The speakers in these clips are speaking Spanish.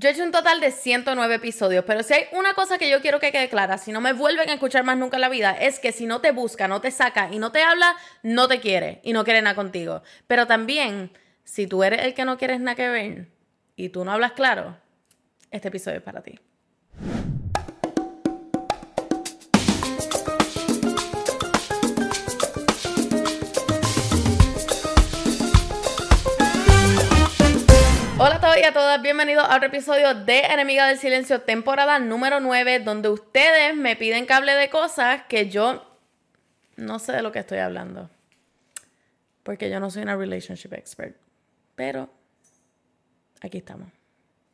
Yo he hecho un total de 109 episodios, pero si hay una cosa que yo quiero que quede clara, si no me vuelven a escuchar más nunca en la vida, es que si no te busca, no te saca y no te habla, no te quiere y no quiere nada contigo. Pero también, si tú eres el que no quieres nada que ver y tú no hablas claro, este episodio es para ti. Todos y a todas, bienvenidos a otro episodio de Enemiga del Silencio, temporada número 9, donde ustedes me piden que hable de cosas que yo no sé de lo que estoy hablando. Porque yo no soy una relationship expert. Pero aquí estamos.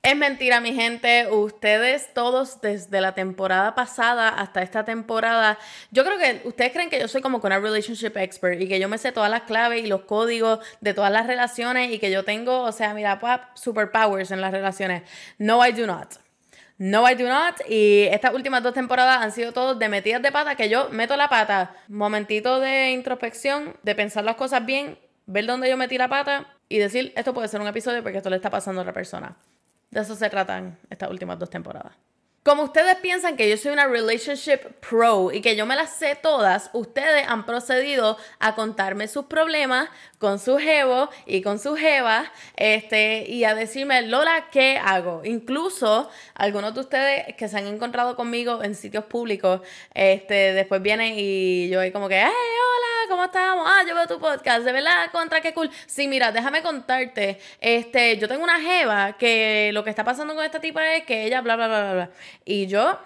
Es mentira, mi gente. Ustedes todos desde la temporada pasada hasta esta temporada, yo creo que ustedes creen que yo soy como con una relationship expert y que yo me sé todas las claves y los códigos de todas las relaciones y que yo tengo, o sea, mira, superpowers en las relaciones. No, I do not. No, I do not. Y estas últimas dos temporadas han sido todos de metidas de pata que yo meto la pata. Momentito de introspección, de pensar las cosas bien, ver dónde yo metí la pata y decir, esto puede ser un episodio porque esto le está pasando a otra persona. De eso se tratan estas últimas dos temporadas. Como ustedes piensan que yo soy una relationship pro y que yo me las sé todas, ustedes han procedido a contarme sus problemas con su jevo y con su jeva este, y a decirme, Lola, ¿qué hago? Incluso algunos de ustedes que se han encontrado conmigo en sitios públicos, este, después vienen y yo ahí como que, hola, ¿cómo estamos? Ah, yo veo tu podcast, de verdad, contra, qué cool. Sí, mira, déjame contarte, este, yo tengo una jeva que lo que está pasando con esta tipa es que ella bla, bla, bla, bla, bla. Y yo,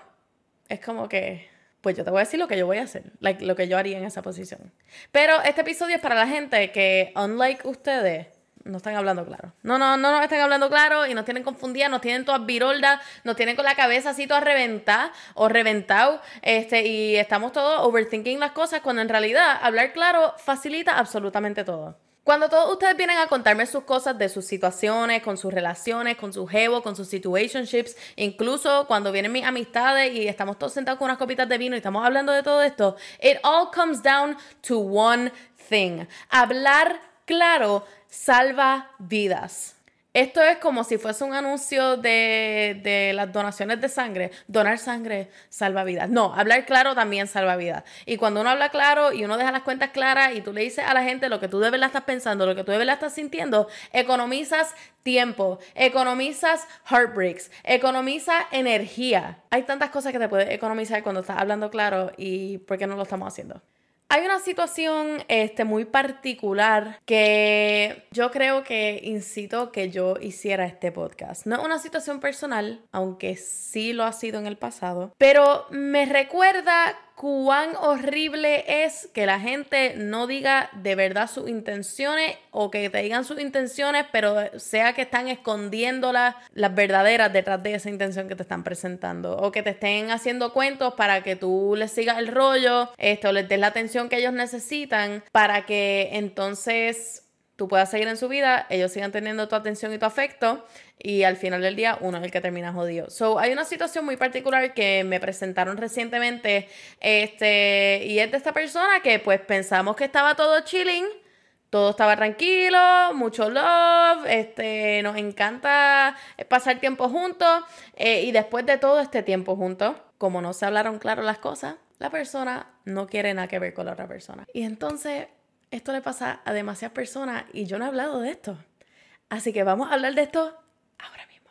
es como que, pues yo te voy a decir lo que yo voy a hacer, lo que yo haría en esa posición. Pero este episodio es para la gente que, unlike ustedes, no están hablando claro. No, no, no nos están hablando claro y nos tienen confundidas, nos tienen todas viroldas, nos tienen con la cabeza así toda reventada o reventado, este, y estamos todos overthinking las cosas cuando en realidad hablar claro facilita absolutamente todo. Cuando todos ustedes vienen a contarme sus cosas de sus situaciones, con sus relaciones, con sus jevo, con sus situationships, incluso cuando vienen mis amistades y estamos todos sentados con unas copitas de vino y estamos hablando de todo esto, it all comes down to one thing. Hablar claro salva vidas. Esto es como si fuese un anuncio de, las donaciones de sangre. Donar sangre salva vidas. No, hablar claro también salva vidas. Y cuando uno habla claro y uno deja las cuentas claras y tú le dices a la gente lo que tú de verdad estás pensando, lo que tú de verdad estás sintiendo, economizas tiempo, economizas heartbreaks, economiza energía. Hay tantas cosas que te puedes economizar cuando estás hablando claro y ¿por qué no lo estamos haciendo? Hay una situación este, muy particular que yo creo que incito que yo hiciera este podcast. No es una situación personal, aunque sí lo ha sido en el pasado, pero me recuerda cuán horrible es que la gente no diga de verdad sus intenciones o que te digan sus intenciones, pero sea que están escondiendo las, verdaderas detrás de esa intención que te están presentando. O que te estén haciendo cuentos para que tú les sigas el rollo, esto, les des la atención que ellos necesitan para que entonces tú puedas seguir en su vida, ellos sigan teniendo tu atención y tu afecto y al final del día uno es el que termina jodido. So, hay una situación muy particular que me presentaron recientemente este, y es de esta persona que pues pensamos que estaba todo chilling, todo estaba tranquilo, mucho love, este, nos encanta pasar tiempo juntos eh, y después de todo este tiempo juntos, como no se hablaron claro las cosas, la persona no quiere nada que ver con la otra persona. Y entonces esto le pasa a demasiadas personas y yo no he hablado de esto. Así que vamos a hablar de esto ahora mismo.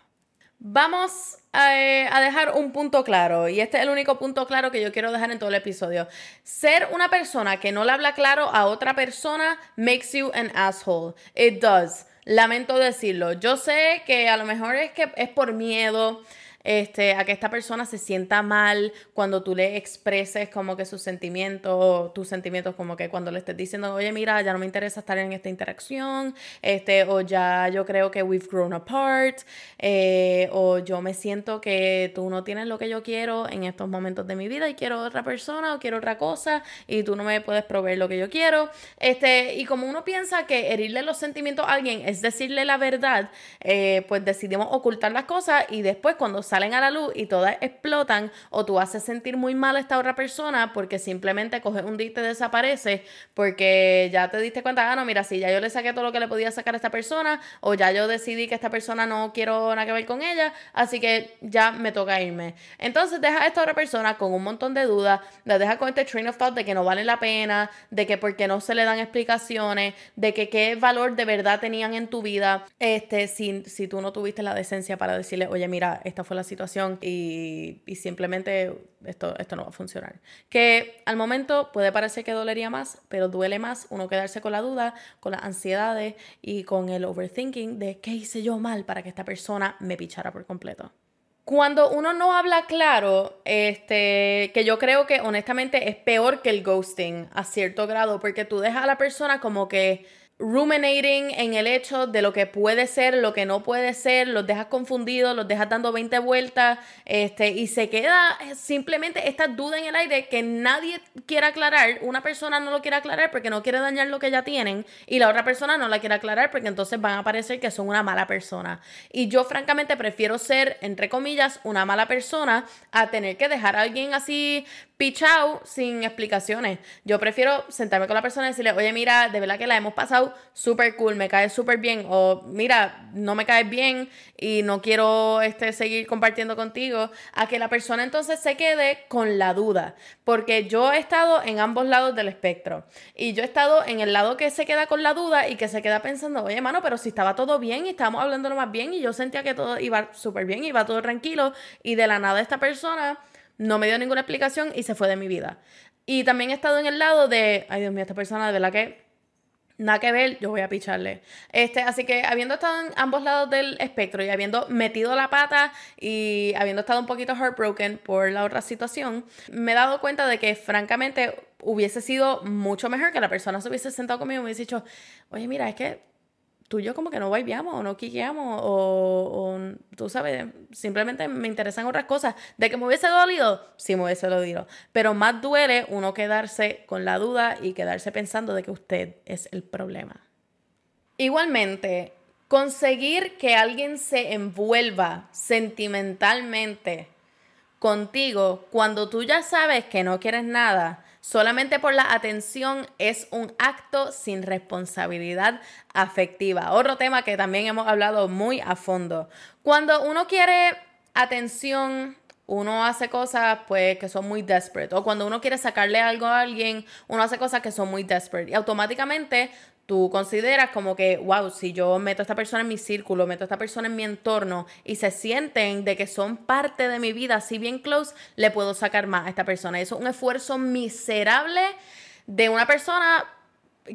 Vamos eh, a, dejar un punto claro y este es el único punto claro que yo quiero dejar en todo el episodio. Ser una persona que no le habla claro a otra persona makes you an asshole. It does. Lamento decirlo. Yo sé que a lo mejor es que es por miedo este, a que esta persona se sienta mal cuando tú le expreses como que sus sentimientos, tus sentimientos como que cuando le estés diciendo, oye, mira, ya no me interesa estar en esta interacción, este, o ya yo creo que we've grown apart, eh, o yo me siento que tú no tienes lo que yo quiero en estos momentos de mi vida y quiero otra persona o quiero otra cosa y tú no me puedes proveer lo que yo quiero. Este, y como uno piensa que herirle los sentimientos a alguien es decirle la verdad, eh, pues decidimos ocultar las cosas y después cuando salen a la luz y todas explotan o tú haces sentir muy mal a esta otra persona porque simplemente coges un día y te desaparece porque ya te diste cuenta, ah, no, mira, si ya yo le saqué todo lo que le podía sacar a esta persona o ya yo decidí que esta persona no quiero nada que ver con ella, así que ya me toca irme. Entonces deja a esta otra persona con un montón de dudas, la deja con este train of thought de que no vale la pena, de que porque no se le dan explicaciones, de que qué valor de verdad tenían en tu vida, este, si, si tú no tuviste la decencia para decirle, oye, mira, esta fue la situación y, y simplemente esto, esto no va a funcionar. Que al momento puede parecer que dolería más, pero duele más uno quedarse con la duda, con las ansiedades y con el overthinking de qué hice yo mal para que esta persona me pichara por completo. Cuando uno no habla claro, este, que yo creo que honestamente es peor que el ghosting a cierto grado, porque tú dejas a la persona como que ruminating en el hecho de lo que puede ser, lo que no puede ser, los dejas confundidos, los dejas dando 20 vueltas, este, y se queda simplemente esta duda en el aire que nadie quiere aclarar, una persona no lo quiere aclarar porque no quiere dañar lo que ya tienen, y la otra persona no la quiere aclarar porque entonces van a parecer que son una mala persona. Y yo francamente prefiero ser, entre comillas, una mala persona a tener que dejar a alguien así pichao sin explicaciones. Yo prefiero sentarme con la persona y decirle, oye, mira, de verdad que la hemos pasado súper cool, me cae súper bien, o mira, no me caes bien y no quiero este, seguir compartiendo contigo, a que la persona entonces se quede con la duda, porque yo he estado en ambos lados del espectro y yo he estado en el lado que se queda con la duda y que se queda pensando, oye, mano, pero si estaba todo bien y estábamos hablando lo más bien y yo sentía que todo iba súper bien, iba todo tranquilo y de la nada esta persona no me dio ninguna explicación y se fue de mi vida. Y también he estado en el lado de, ay Dios mío, esta persona de verdad que nada que ver, yo voy a picharle. Este, así que habiendo estado en ambos lados del espectro y habiendo metido la pata y habiendo estado un poquito heartbroken por la otra situación, me he dado cuenta de que francamente hubiese sido mucho mejor que la persona se hubiese sentado conmigo y me hubiese dicho, oye, mira, es que tú y yo como que no viamos o no quiqueamos o, o, tú sabes, simplemente me interesan otras cosas. De que me hubiese dolido, sí me hubiese dolido. Pero más duele uno quedarse con la duda y quedarse pensando de que usted es el problema. Igualmente, conseguir que alguien se envuelva sentimentalmente contigo cuando tú ya sabes que no quieres nada solamente por la atención es un acto sin responsabilidad afectiva. Otro tema que también hemos hablado muy a fondo. Cuando uno quiere atención, uno hace cosas pues que son muy desperate o cuando uno quiere sacarle algo a alguien, uno hace cosas que son muy desperate y automáticamente tú consideras como que, wow, si yo meto a esta persona en mi círculo, meto a esta persona en mi entorno y se sienten de que son parte de mi vida, así bien close, le puedo sacar más a esta persona. Eso es un esfuerzo miserable de una persona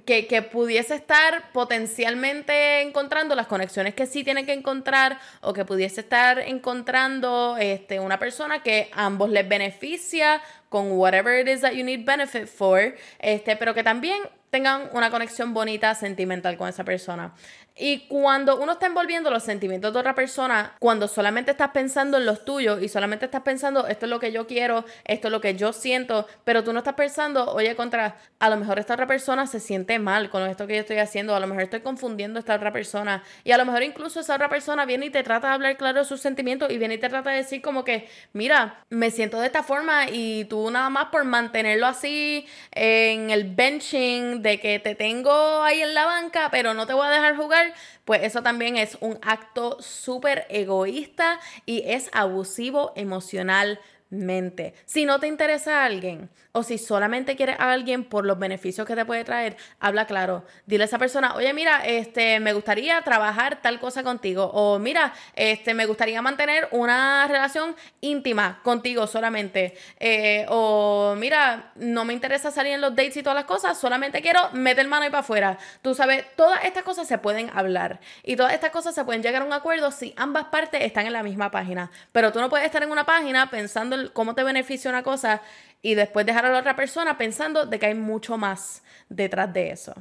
que, que, pudiese estar potencialmente encontrando las conexiones que sí tiene que encontrar o que pudiese estar encontrando este, una persona que ambos les beneficia con whatever it is that you need benefit for, este, pero que también tengan una conexión bonita, sentimental con esa persona. Y cuando uno está envolviendo los sentimientos de otra persona, cuando solamente estás pensando en los tuyos y solamente estás pensando, esto es lo que yo quiero, esto es lo que yo siento, pero tú no estás pensando, oye, contra, a lo mejor esta otra persona se siente mal con esto que yo estoy haciendo, a lo mejor estoy confundiendo a esta otra persona, y a lo mejor incluso esa otra persona viene y te trata de hablar claro de sus sentimientos y viene y te trata de decir como que, mira, me siento de esta forma y tú nada más por mantenerlo así en el benching de que te tengo ahí en la banca, pero no te voy a dejar jugar pues eso también es un acto súper egoísta y es abusivo emocionalmente. Si no te interesa a alguien, o si solamente quieres a alguien por los beneficios que te puede traer, habla claro. Dile a esa persona, oye, mira, este, me gustaría trabajar tal cosa contigo. O mira, este, me gustaría mantener una relación íntima contigo solamente. Eh, o mira, no me interesa salir en los dates y todas las cosas, solamente quiero meter mano y para afuera. Tú sabes, todas estas cosas se pueden hablar. Y todas estas cosas se pueden llegar a un acuerdo si ambas partes están en la misma página. Pero tú no puedes estar en una página pensando en cómo te beneficia una cosa y después dejar a la otra persona pensando de que hay mucho más detrás de eso.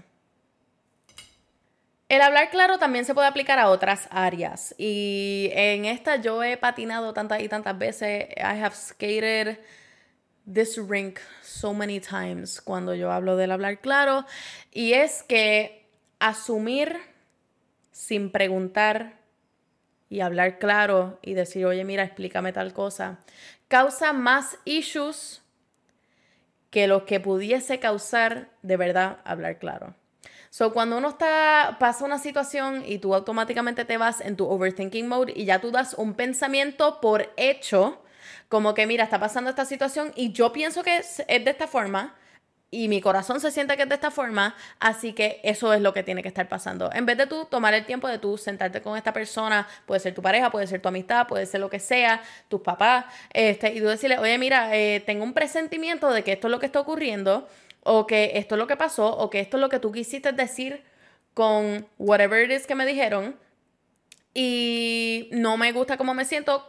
El hablar claro también se puede aplicar a otras áreas y en esta yo he patinado tantas y tantas veces. I have skated this rink so many times cuando yo hablo del hablar claro y es que asumir sin preguntar y hablar claro y decir, oye, mira, explícame tal cosa, causa más issues que lo que pudiese causar de verdad hablar claro. So, cuando uno está, pasa una situación y tú automáticamente te vas en tu overthinking mode y ya tú das un pensamiento por hecho, como que mira, está pasando esta situación y yo pienso que es, de esta forma, y mi corazón se siente que es de esta forma, así que eso es lo que tiene que estar pasando. En vez de tú tomar el tiempo de tú sentarte con esta persona, puede ser tu pareja, puede ser tu amistad, puede ser lo que sea, tus papás, este, y tú decirle, oye, mira, eh, tengo un presentimiento de que esto es lo que está ocurriendo, o que esto es lo que pasó, o que esto es lo que tú quisiste decir con whatever it is que me dijeron, y no me gusta cómo me siento,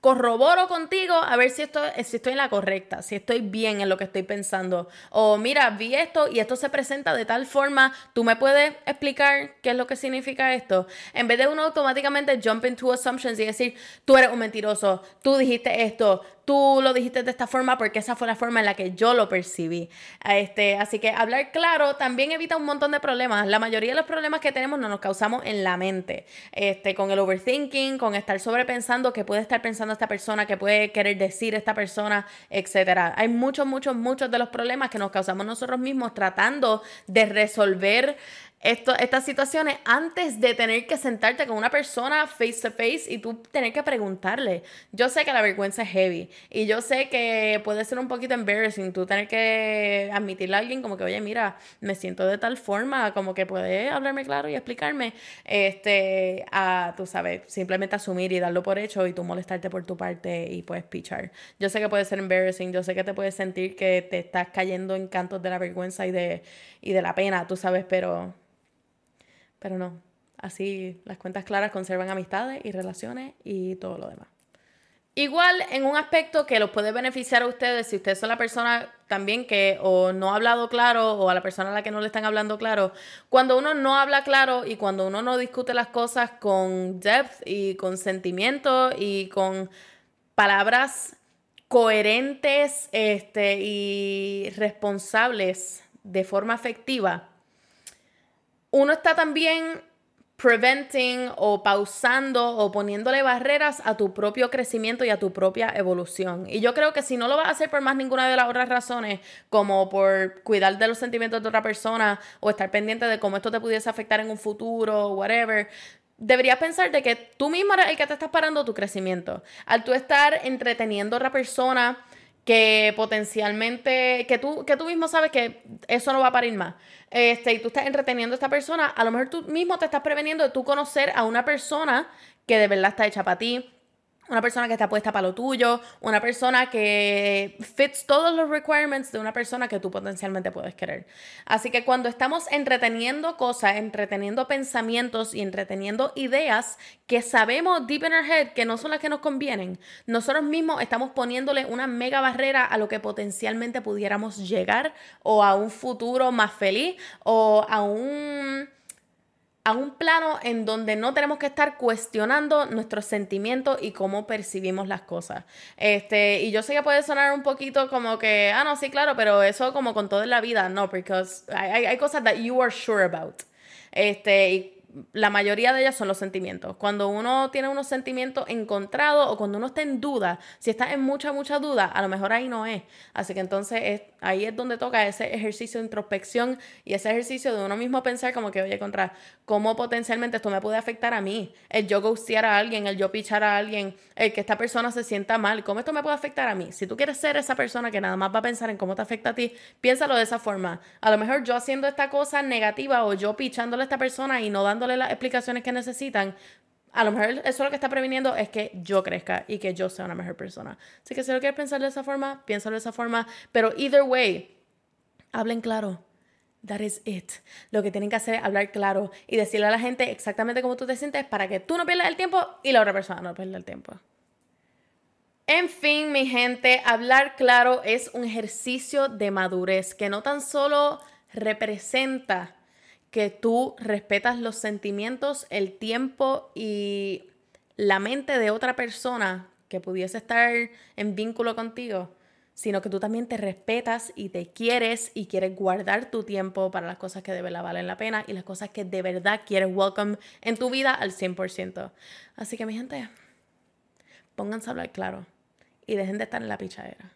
corroboro contigo a ver si, esto, si estoy en la correcta, si estoy bien en lo que estoy pensando. O mira, vi esto y esto se presenta de tal forma, tú me puedes explicar qué es lo que significa esto. En vez de uno automáticamente jump into assumptions y decir, tú eres un mentiroso, tú dijiste esto, tú lo dijiste de esta forma porque esa fue la forma en la que yo lo percibí. Este, así que hablar claro también evita un montón de problemas. La mayoría de los problemas que tenemos no nos causamos en la mente. Este, con el overthinking, con estar sobrepensando qué puede estar pensando esta persona, qué puede querer decir esta persona, etcétera. Hay muchos, muchos, muchos de los problemas que nos causamos nosotros mismos tratando de resolver esto, estas situaciones antes de tener que sentarte con una persona face to face y tú tener que preguntarle. Yo sé que la vergüenza es heavy y yo sé que puede ser un poquito embarrassing tú tener que admitirle a alguien como que, oye, mira, me siento de tal forma, como que puede hablarme claro y explicarme, este, a, tú sabes, simplemente asumir y darlo por hecho y tú molestarte por tu parte y puedes pichar. Yo sé que puede ser embarrassing, yo sé que te puedes sentir que te estás cayendo en cantos de la vergüenza y de, y de la pena, tú sabes, pero pero no, así las cuentas claras conservan amistades y relaciones y todo lo demás. Igual en un aspecto que los puede beneficiar a ustedes si ustedes son la persona también que o no ha hablado claro o a la persona a la que no le están hablando claro, cuando uno no habla claro y cuando uno no discute las cosas con depth y con sentimiento y con palabras coherentes este, y responsables de forma efectiva, uno está también preventing o pausando o poniéndole barreras a tu propio crecimiento y a tu propia evolución. Y yo creo que si no lo vas a hacer por más ninguna de las otras razones, como por cuidar de los sentimientos de otra persona o estar pendiente de cómo esto te pudiese afectar en un futuro, whatever, deberías pensar de que tú mismo eres el que te estás parando tu crecimiento. Al tú estar entreteniendo a otra persona, que potencialmente, que tú, que tú mismo sabes que eso no va a parir más. Este, y tú estás entreteniendo a esta persona, a lo mejor tú mismo te estás preveniendo de tú conocer a una persona que de verdad está hecha para ti, una persona que está puesta para lo tuyo, una persona que fits todos los requirements de una persona que tú potencialmente puedes querer. Así que cuando estamos entreteniendo cosas, entreteniendo pensamientos y entreteniendo ideas que sabemos deep in our head que no son las que nos convienen, nosotros mismos estamos poniéndole una mega barrera a lo que potencialmente pudiéramos llegar o a un futuro más feliz o a un a un plano en donde no tenemos que estar cuestionando nuestros sentimientos y cómo percibimos las cosas. Este, y yo sé que puede sonar un poquito como que, ah, no, sí, claro, pero eso como con todo en la vida, no, porque hay, hay, cosas that you are sure about. Este, la mayoría de ellas son los sentimientos. Cuando uno tiene unos sentimientos encontrados o cuando uno está en duda, si está en mucha, mucha duda, a lo mejor ahí no es. Así que entonces ahí es donde toca ese ejercicio de introspección y ese ejercicio de uno mismo pensar como que, oye, contra, ¿cómo potencialmente esto me puede afectar a mí? El yo ghostear a alguien, el yo pichar a alguien, el que esta persona se sienta mal, ¿cómo esto me puede afectar a mí? Si tú quieres ser esa persona que nada más va a pensar en cómo te afecta a ti, piénsalo de esa forma. A lo mejor yo haciendo esta cosa negativa o yo pichándole a esta persona y no dando las explicaciones que necesitan, a lo mejor eso lo que está previniendo es que yo crezca y que yo sea una mejor persona. Así que si lo quieres pensar de esa forma, piénsalo de esa forma. Pero either way, hablen claro. That is it. Lo que tienen que hacer es hablar claro y decirle a la gente exactamente cómo tú te sientes para que tú no pierdas el tiempo y la otra persona no pierda el tiempo. En fin, mi gente, hablar claro es un ejercicio de madurez que no tan solo representa que tú respetas los sentimientos, el tiempo y la mente de otra persona que pudiese estar en vínculo contigo, sino que tú también te respetas y te quieres y quieres guardar tu tiempo para las cosas que de verdad valen la pena y las cosas que de verdad quieres welcome en tu vida al 100%. Así que mi gente, pónganse a hablar claro y dejen de estar en la pichadera.